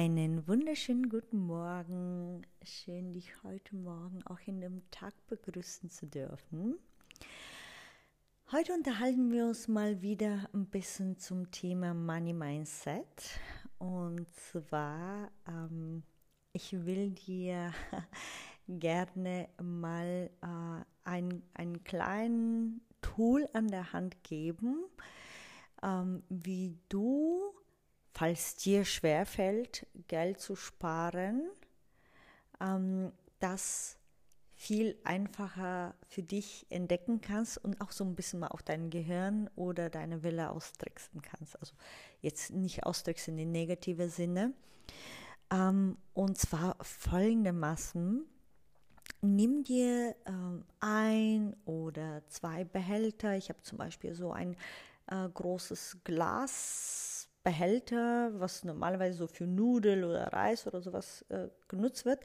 Einen wunderschönen guten Morgen. Schön, dich heute Morgen auch in dem Tag begrüßen zu dürfen. Heute unterhalten wir uns mal wieder ein bisschen zum Thema Money Mindset. Und zwar, ähm, ich will dir gerne mal äh, ein, einen kleinen Tool an der Hand geben, ähm, wie du falls dir schwerfällt, Geld zu sparen, ähm, das viel einfacher für dich entdecken kannst und auch so ein bisschen mal auf dein Gehirn oder deine Wille austricksen kannst. Also jetzt nicht austricksen in negative Sinne. Ähm, und zwar folgendermaßen. Nimm dir ähm, ein oder zwei Behälter. Ich habe zum Beispiel so ein äh, großes Glas Behälter, was normalerweise so für Nudel oder Reis oder sowas äh, genutzt wird.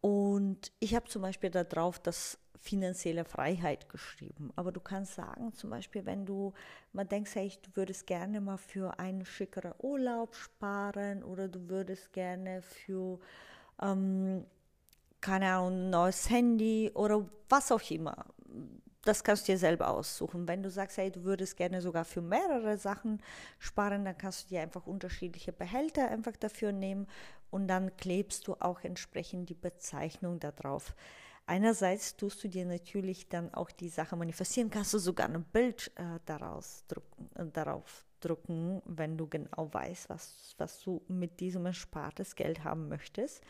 Und ich habe zum Beispiel da drauf das finanzielle Freiheit geschrieben. Aber du kannst sagen, zum Beispiel, wenn du mal denkst, hey, du würdest gerne mal für einen schickeren Urlaub sparen oder du würdest gerne für, ähm, keine Ahnung, ein neues Handy oder was auch immer das kannst du dir selber aussuchen. Wenn du sagst, hey, du würdest gerne sogar für mehrere Sachen sparen, dann kannst du dir einfach unterschiedliche Behälter einfach dafür nehmen und dann klebst du auch entsprechend die Bezeichnung darauf. Einerseits tust du dir natürlich dann auch die Sache manifestieren, kannst du sogar ein Bild äh, daraus drucken, äh, darauf drucken, wenn du genau weißt, was, was du mit diesem erspartes Geld haben möchtest.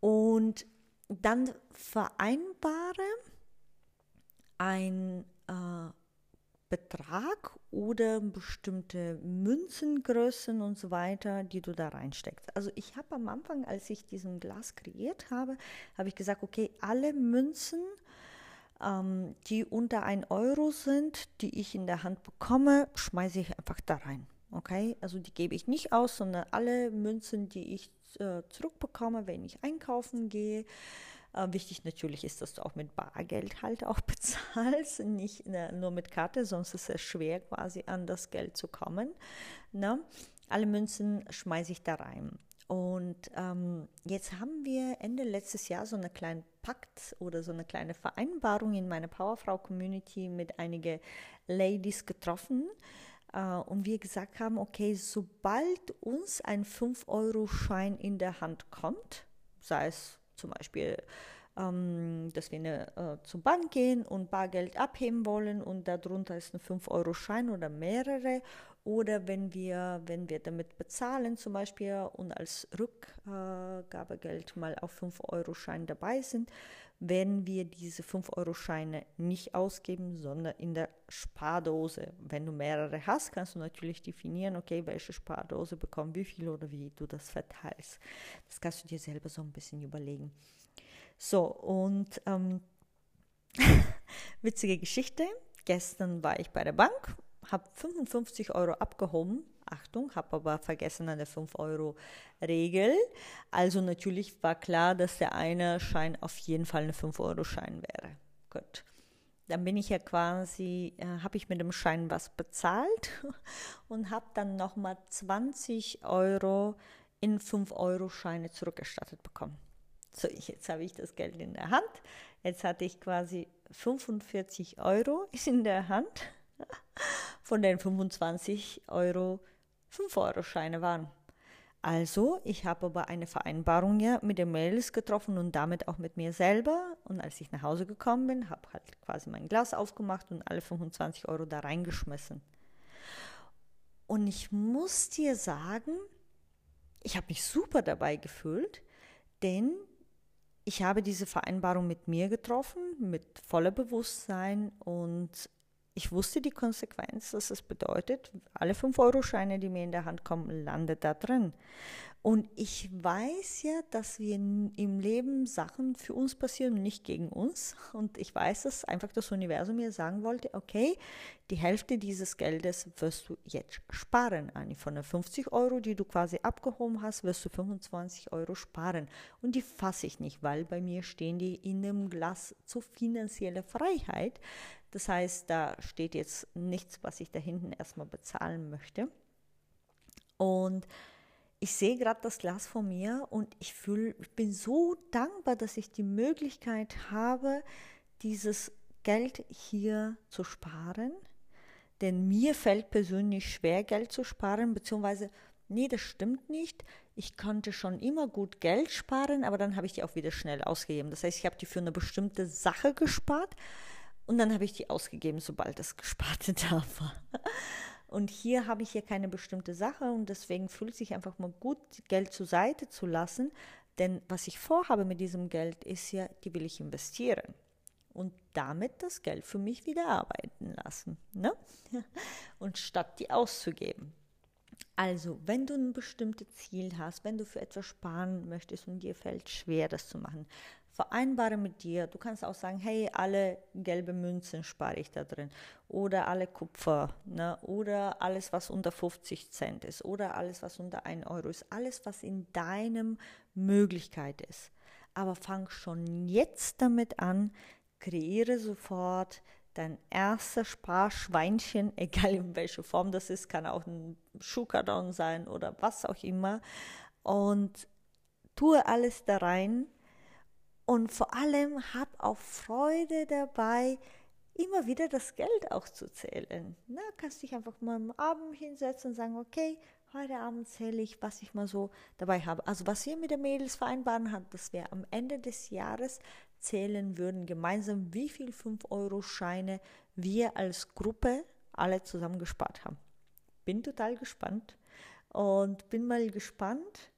Und dann vereinbare ein äh, Betrag oder bestimmte Münzengrößen und so weiter, die du da reinsteckst. Also ich habe am Anfang, als ich diesen Glas kreiert habe, habe ich gesagt, okay, alle Münzen, ähm, die unter 1 Euro sind, die ich in der Hand bekomme, schmeiße ich einfach da rein. Okay, also die gebe ich nicht aus, sondern alle Münzen, die ich äh, zurückbekomme, wenn ich einkaufen gehe, wichtig natürlich ist, dass du auch mit Bargeld halt auch bezahlst, nicht äh, nur mit Karte, sonst ist es schwer quasi an das Geld zu kommen. Ne? Alle Münzen schmeiße ich da rein. Und ähm, jetzt haben wir Ende letztes Jahr so einen kleinen Pakt oder so eine kleine Vereinbarung in meiner Powerfrau-Community mit einigen Ladies getroffen. Uh, und wir gesagt haben, okay, sobald uns ein 5-Euro-Schein in der Hand kommt, sei es zum Beispiel, ähm, dass wir eine, äh, zur Bank gehen und Bargeld abheben wollen und darunter ist ein 5-Euro-Schein oder mehrere. Oder wenn wir, wenn wir damit bezahlen zum Beispiel und als Rückgabegeld mal auf 5-Euro-Schein dabei sind, werden wir diese 5-Euro-Scheine nicht ausgeben, sondern in der Spardose. Wenn du mehrere hast, kannst du natürlich definieren, okay, welche Spardose bekommt wie viel oder wie du das verteilst. Das kannst du dir selber so ein bisschen überlegen. So, und ähm, witzige Geschichte. Gestern war ich bei der Bank, habe 55 Euro abgehoben Achtung, habe aber vergessen an der 5-Euro-Regel. Also natürlich war klar, dass der eine Schein auf jeden Fall ein 5-Euro-Schein wäre. Gut. Dann bin ich ja quasi, äh, habe ich mit dem Schein was bezahlt und habe dann nochmal 20 Euro in 5-Euro-Scheine zurückerstattet bekommen. So, jetzt habe ich das Geld in der Hand. Jetzt hatte ich quasi 45 Euro in der Hand von den 25 Euro 5-Euro-Scheine waren. Also, ich habe aber eine Vereinbarung ja mit den Mädels getroffen und damit auch mit mir selber. Und als ich nach Hause gekommen bin, habe halt quasi mein Glas aufgemacht und alle 25 Euro da reingeschmissen. Und ich muss dir sagen, ich habe mich super dabei gefühlt, denn ich habe diese Vereinbarung mit mir getroffen, mit voller Bewusstsein und ich wusste die Konsequenz, dass es bedeutet, alle 5-Euro-Scheine, die mir in der Hand kommen, landet da drin. Und ich weiß ja, dass wir im Leben Sachen für uns passieren und nicht gegen uns. Und ich weiß, dass einfach das Universum mir sagen wollte, okay, die Hälfte dieses Geldes wirst du jetzt sparen. Anni. Von den 50 Euro, die du quasi abgehoben hast, wirst du 25 Euro sparen. Und die fasse ich nicht, weil bei mir stehen die in einem Glas zur finanziellen Freiheit. Das heißt, da steht jetzt nichts, was ich da hinten erstmal bezahlen möchte. Und ich sehe gerade das Glas vor mir und ich fühle, ich bin so dankbar, dass ich die Möglichkeit habe, dieses Geld hier zu sparen. Denn mir fällt persönlich schwer, Geld zu sparen, beziehungsweise, nee, das stimmt nicht. Ich konnte schon immer gut Geld sparen, aber dann habe ich die auch wieder schnell ausgegeben. Das heißt, ich habe die für eine bestimmte Sache gespart und dann habe ich die ausgegeben, sobald das Gesparte da war. Und hier habe ich hier keine bestimmte Sache und deswegen fühlt sich einfach mal gut, Geld zur Seite zu lassen. Denn was ich vorhabe mit diesem Geld ist ja, die will ich investieren und damit das Geld für mich wieder arbeiten lassen. Ne? Und statt die auszugeben. Also, wenn du ein bestimmtes Ziel hast, wenn du für etwas sparen möchtest und dir fällt schwer, das zu machen, vereinbare mit dir. Du kannst auch sagen, hey, alle gelbe Münzen spare ich da drin oder alle Kupfer ne? oder alles, was unter 50 Cent ist oder alles, was unter 1 Euro ist. Alles, was in deinem Möglichkeit ist. Aber fang schon jetzt damit an, kreiere sofort dein erster Sparschweinchen, egal in welcher Form das ist, kann auch ein Schuhkarton sein oder was auch immer. Und tue alles da rein und vor allem hab auch Freude dabei, immer wieder das Geld auch zu zählen. Na, kannst dich einfach mal am Abend hinsetzen und sagen, okay, heute Abend zähle ich, was ich mal so dabei habe. Also was wir mit den Mädels vereinbaren hat, dass wir am Ende des Jahres zählen würden, gemeinsam, wie viel 5-Euro-Scheine wir als Gruppe alle zusammen gespart haben. Bin total gespannt und bin mal gespannt,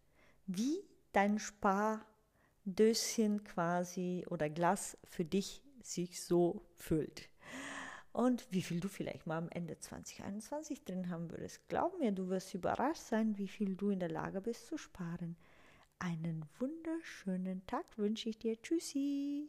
wie dein Spardöschen quasi oder Glas für dich sich so füllt. Und wie viel du vielleicht mal am Ende 2021 drin haben würdest. Glaub mir, du wirst überrascht sein, wie viel du in der Lage bist zu sparen. Einen wunderschönen Tag wünsche ich dir. Tschüssi.